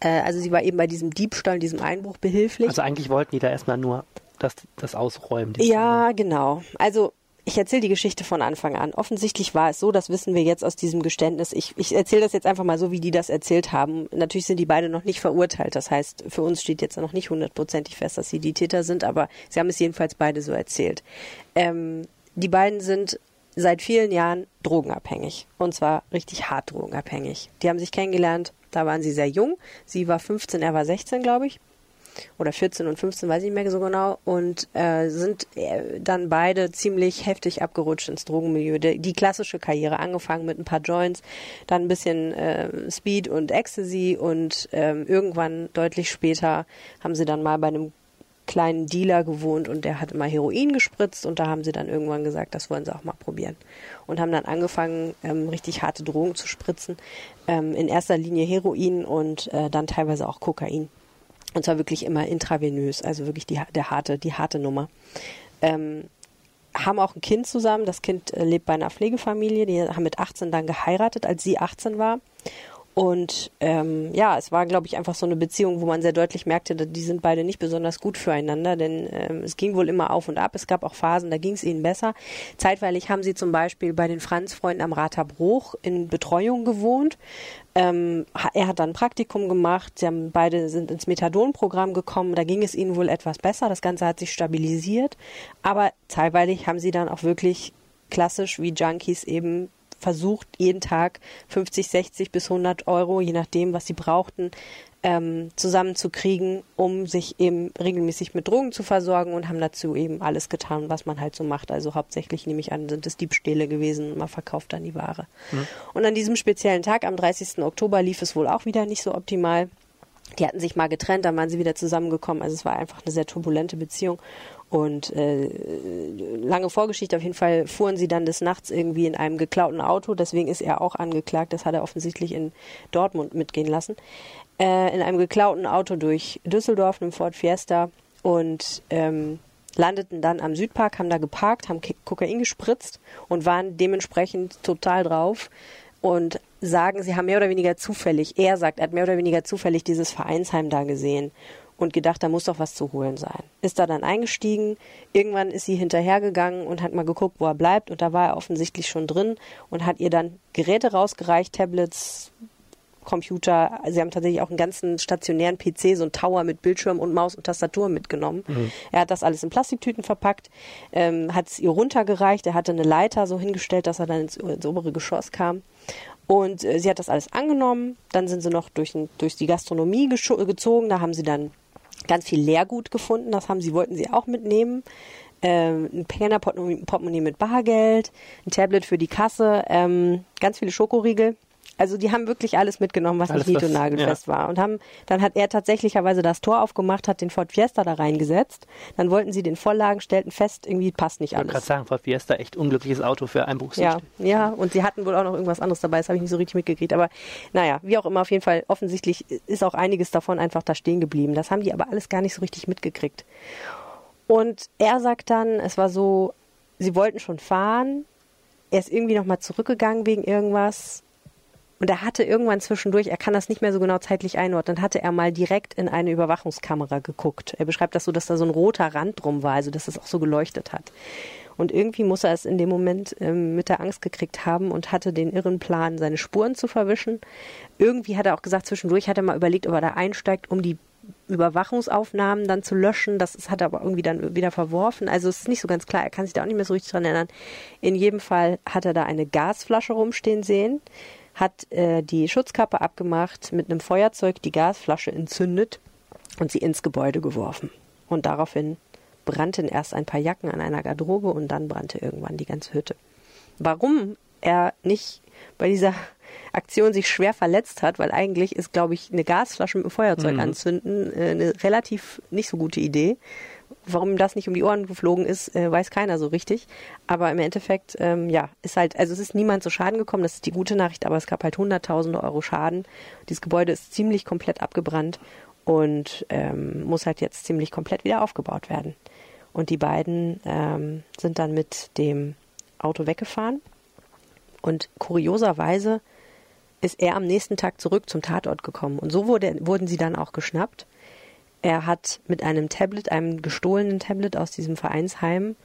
Äh, also sie war eben bei diesem Diebstahl, diesem Einbruch behilflich. Also eigentlich wollten die da erstmal nur das, das ausräumen. Ja, Szene. genau. Also ich erzähle die Geschichte von Anfang an. Offensichtlich war es so, das wissen wir jetzt aus diesem Geständnis. Ich, ich erzähle das jetzt einfach mal so, wie die das erzählt haben. Natürlich sind die beide noch nicht verurteilt. Das heißt, für uns steht jetzt noch nicht hundertprozentig fest, dass sie die Täter sind, aber sie haben es jedenfalls beide so erzählt. Ähm, die beiden sind seit vielen Jahren drogenabhängig. Und zwar richtig hart drogenabhängig. Die haben sich kennengelernt, da waren sie sehr jung. Sie war 15, er war 16, glaube ich. Oder 14 und 15, weiß ich nicht mehr so genau. Und äh, sind äh, dann beide ziemlich heftig abgerutscht ins Drogenmilieu. Die, die, klassische Karriere, angefangen mit ein paar Joints, dann ein bisschen äh, Speed und Ecstasy und ähm, irgendwann deutlich später haben sie dann mal bei einem kleinen Dealer gewohnt und der hat immer Heroin gespritzt und da haben sie dann irgendwann gesagt, das wollen sie auch mal probieren. Und haben dann angefangen, ähm, richtig harte Drogen zu spritzen. Ähm, in erster Linie Heroin und äh, dann teilweise auch Kokain. Und zwar wirklich immer intravenös, also wirklich die, der harte, die harte Nummer. Ähm, haben auch ein Kind zusammen. Das Kind äh, lebt bei einer Pflegefamilie. Die haben mit 18 dann geheiratet, als sie 18 war. Und ähm, ja, es war, glaube ich, einfach so eine Beziehung, wo man sehr deutlich merkte, die sind beide nicht besonders gut füreinander, denn ähm, es ging wohl immer auf und ab. Es gab auch Phasen, da ging es ihnen besser. Zeitweilig haben sie zum Beispiel bei den Franz-Freunden am Raterbruch in Betreuung gewohnt. Ähm, er hat dann ein Praktikum gemacht. Sie haben beide sind ins Methadon-Programm gekommen. Da ging es ihnen wohl etwas besser. Das Ganze hat sich stabilisiert. Aber zeitweilig haben sie dann auch wirklich klassisch wie Junkies eben versucht, jeden Tag 50, 60 bis 100 Euro, je nachdem, was sie brauchten, ähm, zusammenzukriegen, um sich eben regelmäßig mit Drogen zu versorgen und haben dazu eben alles getan, was man halt so macht. Also hauptsächlich nehme ich an, sind es Diebstähle gewesen, man verkauft dann die Ware. Mhm. Und an diesem speziellen Tag, am 30. Oktober, lief es wohl auch wieder nicht so optimal. Die hatten sich mal getrennt, dann waren sie wieder zusammengekommen. Also es war einfach eine sehr turbulente Beziehung. Und äh, lange Vorgeschichte, auf jeden Fall fuhren sie dann des Nachts irgendwie in einem geklauten Auto, deswegen ist er auch angeklagt, das hat er offensichtlich in Dortmund mitgehen lassen, äh, in einem geklauten Auto durch Düsseldorf, einem Ford Fiesta. Und ähm, landeten dann am Südpark, haben da geparkt, haben Kokain gespritzt und waren dementsprechend total drauf. Und sagen, sie haben mehr oder weniger zufällig, er sagt, er hat mehr oder weniger zufällig dieses Vereinsheim da gesehen und gedacht, da muss doch was zu holen sein. Ist da dann eingestiegen, irgendwann ist sie hinterhergegangen und hat mal geguckt, wo er bleibt und da war er offensichtlich schon drin und hat ihr dann Geräte rausgereicht, Tablets, Computer. Sie haben tatsächlich auch einen ganzen stationären PC, so einen Tower mit Bildschirm und Maus und Tastatur mitgenommen. Mhm. Er hat das alles in Plastiktüten verpackt, ähm, hat es ihr runtergereicht. Er hatte eine Leiter so hingestellt, dass er dann ins, ins obere Geschoss kam. Und äh, sie hat das alles angenommen. Dann sind sie noch durch, durch die Gastronomie gezogen. Da haben sie dann ganz viel Leergut gefunden. Das haben sie, wollten sie auch mitnehmen. Ähm, ein Penner-Portemonnaie mit Bargeld, ein Tablet für die Kasse, ähm, ganz viele Schokoriegel. Also die haben wirklich alles mitgenommen, was alles, nicht nied- und nagelfest ja. war. Und haben, dann hat er tatsächlicherweise das Tor aufgemacht, hat den Ford Fiesta da reingesetzt. Dann wollten sie den Volllagen, stellten fest, irgendwie passt nicht alles. Ich wollte gerade sagen, Ford Fiesta, echt unglückliches Auto für Einbruchsicht. Ja, ja, und sie hatten wohl auch noch irgendwas anderes dabei, das habe ich nicht so richtig mitgekriegt. Aber naja, wie auch immer, auf jeden Fall, offensichtlich ist auch einiges davon einfach da stehen geblieben. Das haben die aber alles gar nicht so richtig mitgekriegt. Und er sagt dann, es war so, sie wollten schon fahren, er ist irgendwie nochmal zurückgegangen wegen irgendwas und er hatte irgendwann zwischendurch, er kann das nicht mehr so genau zeitlich einordnen, hatte er mal direkt in eine Überwachungskamera geguckt. Er beschreibt das so, dass da so ein roter Rand drum war, also dass es auch so geleuchtet hat. Und irgendwie muss er es in dem Moment ähm, mit der Angst gekriegt haben und hatte den irren Plan, seine Spuren zu verwischen. Irgendwie hat er auch gesagt, zwischendurch hat er mal überlegt, ob er da einsteigt, um die Überwachungsaufnahmen dann zu löschen. Das hat er aber irgendwie dann wieder verworfen. Also es ist nicht so ganz klar, er kann sich da auch nicht mehr so richtig dran erinnern. In jedem Fall hat er da eine Gasflasche rumstehen sehen hat äh, die Schutzkappe abgemacht, mit einem Feuerzeug die Gasflasche entzündet und sie ins Gebäude geworfen. Und daraufhin brannten erst ein paar Jacken an einer Garderobe und dann brannte irgendwann die ganze Hütte. Warum er nicht bei dieser [laughs] Aktion sich schwer verletzt hat, weil eigentlich ist, glaube ich, eine Gasflasche mit einem Feuerzeug Mhm. anzünden äh, eine relativ nicht so gute Idee. Warum das nicht um die Ohren geflogen ist, äh, weiß keiner so richtig. Aber im Endeffekt, ähm, ja, ist halt, also es ist niemand zu Schaden gekommen, das ist die gute Nachricht, aber es gab halt hunderttausende Euro Schaden. Dieses Gebäude ist ziemlich komplett abgebrannt und ähm, muss halt jetzt ziemlich komplett wieder aufgebaut werden. Und die beiden ähm, sind dann mit dem Auto weggefahren. Und kurioserweise ist er am nächsten Tag zurück zum Tatort gekommen. Und so wurde, wurden sie dann auch geschnappt. Er hat mit einem Tablet, einem gestohlenen Tablet aus diesem Vereinsheim,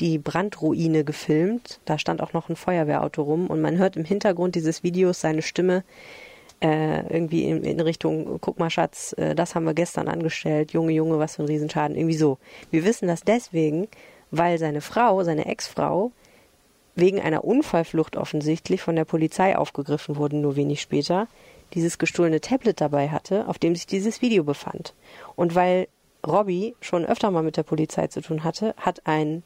die Brandruine gefilmt. Da stand auch noch ein Feuerwehrauto rum und man hört im Hintergrund dieses Videos seine Stimme äh, irgendwie in, in Richtung, guck mal Schatz, äh, das haben wir gestern angestellt, Junge, Junge, was für ein Riesenschaden, irgendwie so. Wir wissen das deswegen, weil seine Frau, seine Ex-Frau, wegen einer Unfallflucht offensichtlich von der Polizei aufgegriffen wurde, nur wenig später, dieses gestohlene Tablet dabei hatte, auf dem sich dieses Video befand. Und weil Robbie schon öfter mal mit der Polizei zu tun hatte, hat ein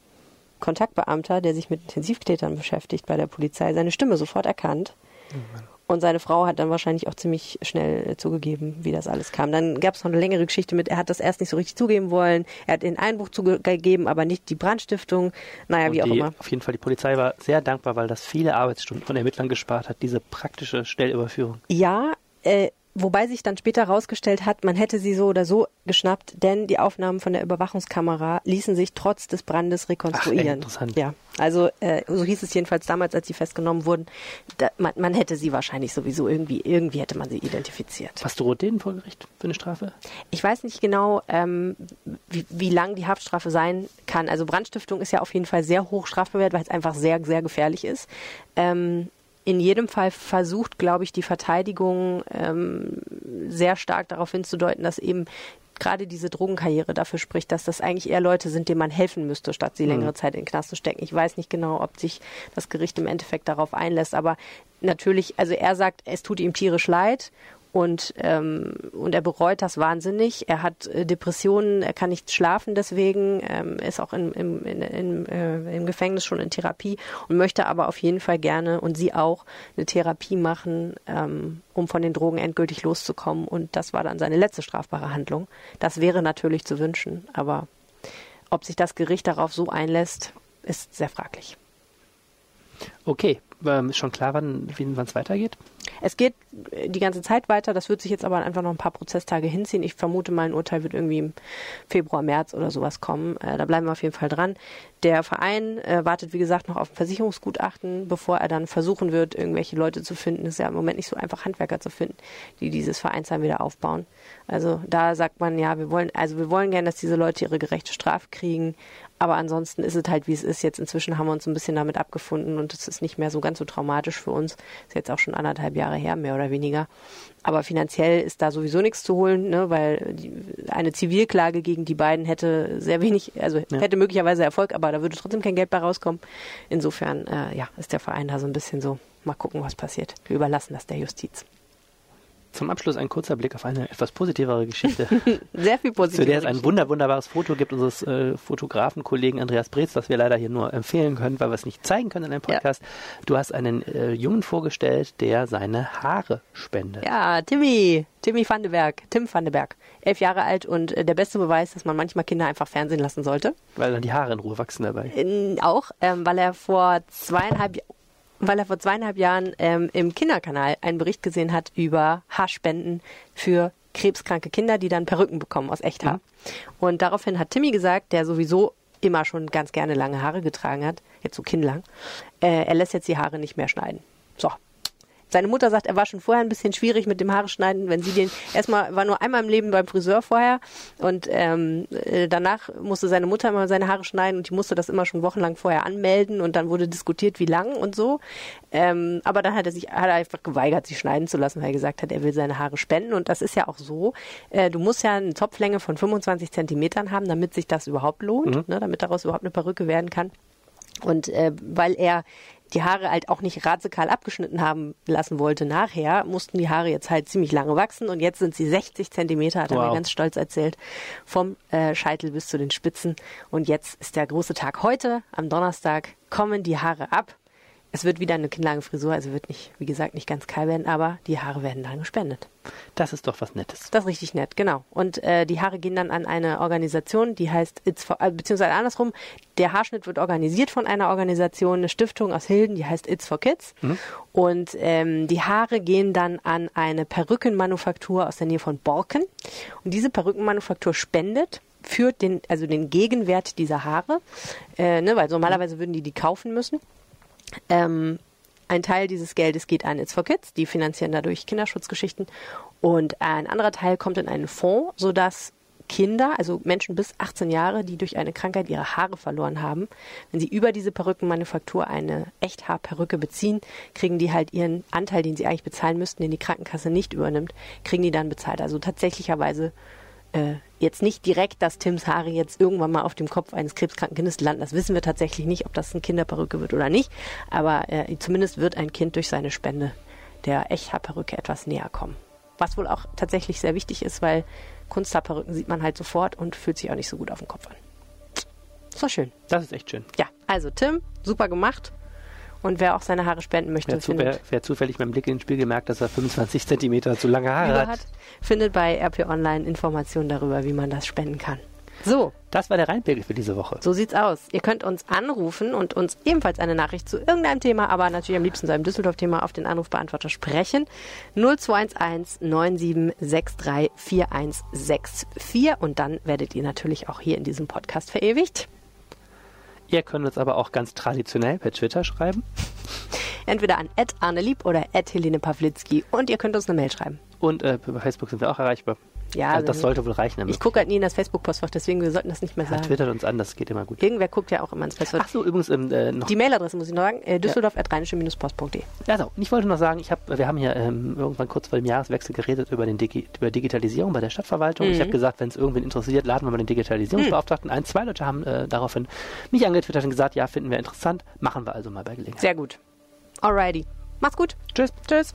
Kontaktbeamter, der sich mit Intensivtätern beschäftigt bei der Polizei, seine Stimme sofort erkannt. Und seine Frau hat dann wahrscheinlich auch ziemlich schnell zugegeben, wie das alles kam. Dann gab es noch eine längere Geschichte mit, er hat das erst nicht so richtig zugeben wollen. Er hat den Einbruch zugegeben, aber nicht die Brandstiftung. Naja, Und wie auch die, immer. Auf jeden Fall, die Polizei war sehr dankbar, weil das viele Arbeitsstunden von Ermittlern gespart hat, diese praktische Stellüberführung. Ja, äh, wobei sich dann später herausgestellt hat, man hätte sie so oder so geschnappt, denn die Aufnahmen von der Überwachungskamera ließen sich trotz des Brandes rekonstruieren. Ach, interessant. Ja, also äh, so hieß es jedenfalls damals, als sie festgenommen wurden. Da, man, man hätte sie wahrscheinlich sowieso irgendwie, irgendwie hätte man sie identifiziert. Was droht denen vor Gericht für eine Strafe? Ich weiß nicht genau, ähm, wie, wie lang die Haftstrafe sein kann. Also Brandstiftung ist ja auf jeden Fall sehr hoch strafbewehrt, weil es einfach sehr, sehr gefährlich ist. Ähm, in jedem Fall versucht, glaube ich, die Verteidigung ähm, sehr stark darauf hinzudeuten, dass eben gerade diese Drogenkarriere dafür spricht, dass das eigentlich eher Leute sind, denen man helfen müsste, statt sie längere Zeit in den Knast zu stecken. Ich weiß nicht genau, ob sich das Gericht im Endeffekt darauf einlässt, aber natürlich, also er sagt, es tut ihm tierisch leid und, ähm, und er bereut das wahnsinnig. Er hat äh, Depressionen, er kann nicht schlafen deswegen, ähm, ist auch in, im, in, in, äh, im Gefängnis schon in Therapie und möchte aber auf jeden Fall gerne und sie auch eine Therapie machen, ähm, um von den Drogen endgültig loszukommen. Und das war dann seine letzte strafbare Handlung. Das wäre natürlich zu wünschen, aber ob sich das Gericht darauf so einlässt, ist sehr fraglich. Okay, ähm, ist schon klar, wann es weitergeht? Es geht äh, die ganze Zeit weiter. Das wird sich jetzt aber einfach noch ein paar Prozesstage hinziehen. Ich vermute mal, ein Urteil wird irgendwie im Februar, März oder sowas kommen. Äh, da bleiben wir auf jeden Fall dran. Der Verein äh, wartet, wie gesagt, noch auf ein Versicherungsgutachten, bevor er dann versuchen wird, irgendwelche Leute zu finden. Es ist ja im Moment nicht so einfach, Handwerker zu finden, die dieses Vereinsheim wieder aufbauen. Also da sagt man, ja, wir wollen, also wir wollen gerne, dass diese Leute ihre gerechte Strafe kriegen. Aber ansonsten ist es halt, wie es ist. Jetzt inzwischen haben wir uns ein bisschen damit abgefunden und es ist nicht mehr so ganz so traumatisch für uns. Ist jetzt auch schon anderthalb Jahre her, mehr oder weniger. Aber finanziell ist da sowieso nichts zu holen, ne, weil die, eine Zivilklage gegen die beiden hätte sehr wenig, also Ja. hätte möglicherweise Erfolg, aber da würde trotzdem kein Geld bei rauskommen. Insofern, äh, ja, ist der Verein da so ein bisschen so, mal gucken, was passiert. Wir überlassen das der Justiz. Zum Abschluss ein kurzer Blick auf eine etwas positivere Geschichte, [laughs] Sehr viel zu positiv. der es ein wunder, wunderbares Foto gibt unseres äh, Fotografenkollegen Andreas Breetz, das wir leider hier nur empfehlen können, weil wir es nicht zeigen können in einem Ja. Podcast. Du hast einen äh, Jungen vorgestellt, der seine Haare spendet. Ja, Timmy, Timmy van de Berg, Tim van de Berg, elf Jahre alt und äh, der beste Beweis, dass man manchmal Kinder einfach Fernsehen lassen sollte. Weil dann die Haare in Ruhe wachsen dabei. In, auch, ähm, weil er vor zweieinhalb weil er vor zweieinhalb Jahren ähm, im Kinderkanal einen Bericht gesehen hat über Haarspenden für krebskranke Kinder, die dann Perücken bekommen aus Echthaar. Und daraufhin hat Timmy gesagt, der sowieso immer schon ganz gerne lange Haare getragen hat, jetzt so kinnlang, äh, er lässt jetzt die Haare nicht mehr schneiden. So. Seine Mutter sagt, er war schon vorher ein bisschen schwierig mit dem Haare schneiden, wenn sie den erstmal war nur einmal im Leben beim Friseur vorher und ähm, äh, danach musste seine Mutter immer seine Haare schneiden und die musste das immer schon wochenlang vorher anmelden und dann wurde diskutiert, wie lang und so. Ähm, aber dann hat er sich hat er einfach geweigert, sich schneiden zu lassen, weil er gesagt hat, er will seine Haare spenden und das ist ja auch so. Äh, du musst ja eine Topflänge von 25 Zentimetern haben, damit sich das überhaupt lohnt, ne, damit daraus überhaupt eine Perücke werden kann. Und äh, weil er die Haare halt auch nicht radikal abgeschnitten haben lassen wollte nachher, mussten die Haare jetzt halt ziemlich lange wachsen und jetzt sind sie 60 Zentimeter, hat er Wow. mir ganz stolz erzählt, vom äh, Scheitel bis zu den Spitzen. Und jetzt ist der große Tag heute, am Donnerstag, kommen die Haare ab. Es wird wieder eine kindlange Frisur, also wird nicht, wie gesagt, nicht ganz kahl werden, aber die Haare werden dann gespendet. Das ist doch was Nettes. Das ist richtig nett, genau. Und äh, die Haare gehen dann an eine Organisation, die heißt It's for, äh, beziehungsweise andersrum, der Haarschnitt wird organisiert von einer Organisation, eine Stiftung aus Hilden, die heißt It's for Kids. Mhm. Und ähm, die Haare gehen dann an eine Perückenmanufaktur aus der Nähe von Borken. Und diese Perückenmanufaktur spendet für den, also den Gegenwert dieser Haare, äh, ne, weil normalerweise würden die die kaufen müssen. Ähm, ein Teil dieses Geldes geht an It's for Kids, die finanzieren dadurch Kinderschutzgeschichten. Und ein anderer Teil kommt in einen Fonds, sodass Kinder, also Menschen bis 18 Jahre, die durch eine Krankheit ihre Haare verloren haben, wenn sie über diese Perückenmanufaktur eine Echthaarperücke beziehen, kriegen die halt ihren Anteil, den sie eigentlich bezahlen müssten, den die Krankenkasse nicht übernimmt, kriegen die dann bezahlt. Also tatsächlicherweise äh, jetzt nicht direkt, dass Tims Haare jetzt irgendwann mal auf dem Kopf eines krebskranken Kindes landen. Das wissen wir tatsächlich nicht, ob das eine Kinderperücke wird oder nicht. Aber äh, zumindest wird ein Kind durch seine Spende der Echthaarperücke etwas näher kommen. Was wohl auch tatsächlich sehr wichtig ist, weil Kunsthaarperücken sieht man halt sofort und fühlt sich auch nicht so gut auf dem Kopf an. So schön. Das ist echt schön. Ja, also Tim, super gemacht. Und wer auch seine Haare spenden möchte, wer, zu, wer, wer zufällig beim Blick in den Spiegel merkt, dass er 25 Zentimeter zu lange Haare hat, findet bei RP Online Informationen darüber, wie man das spenden kann. So. Das war der Rheinpegel für diese Woche. So sieht's aus. Ihr könnt uns anrufen und uns ebenfalls eine Nachricht zu irgendeinem Thema, aber natürlich am liebsten zu einem Düsseldorf-Thema auf den Anrufbeantworter sprechen. 0211 9763 4164 und dann werdet ihr natürlich auch hier in diesem Podcast verewigt. Ihr könnt uns aber auch ganz traditionell per Twitter schreiben. Entweder an Arnelieb oder Helene Pawlitzki. Und ihr könnt uns eine Mail schreiben. Und äh, über Facebook sind wir auch erreichbar. Ja, also das sollte wohl reichen. Ich gucke halt nie in das Facebook-Postfach, deswegen wir sollten das nicht mehr sagen. Ja, twittert uns an, das geht immer gut. Irgendwer guckt ja auch immer ins Postfach. Ach so, übrigens ähm, äh, noch. Die Mailadresse muss ich noch sagen, äh, düsseldorf.rheinische-post.de. Ja, so. Ich wollte noch sagen, ich hab, wir haben hier ähm, irgendwann kurz vor dem Jahreswechsel geredet über, den Digi über Digitalisierung bei der Stadtverwaltung. Mhm. Ich habe gesagt, wenn es irgendwen interessiert, laden wir mal den Digitalisierungsbeauftragten mhm. ein. Zwei Leute haben äh, daraufhin mich angetwittert und gesagt, ja, finden wir interessant. Machen wir also mal bei Gelegenheit. Sehr gut. Alrighty. Mach's gut. Tschüss. Tschüss.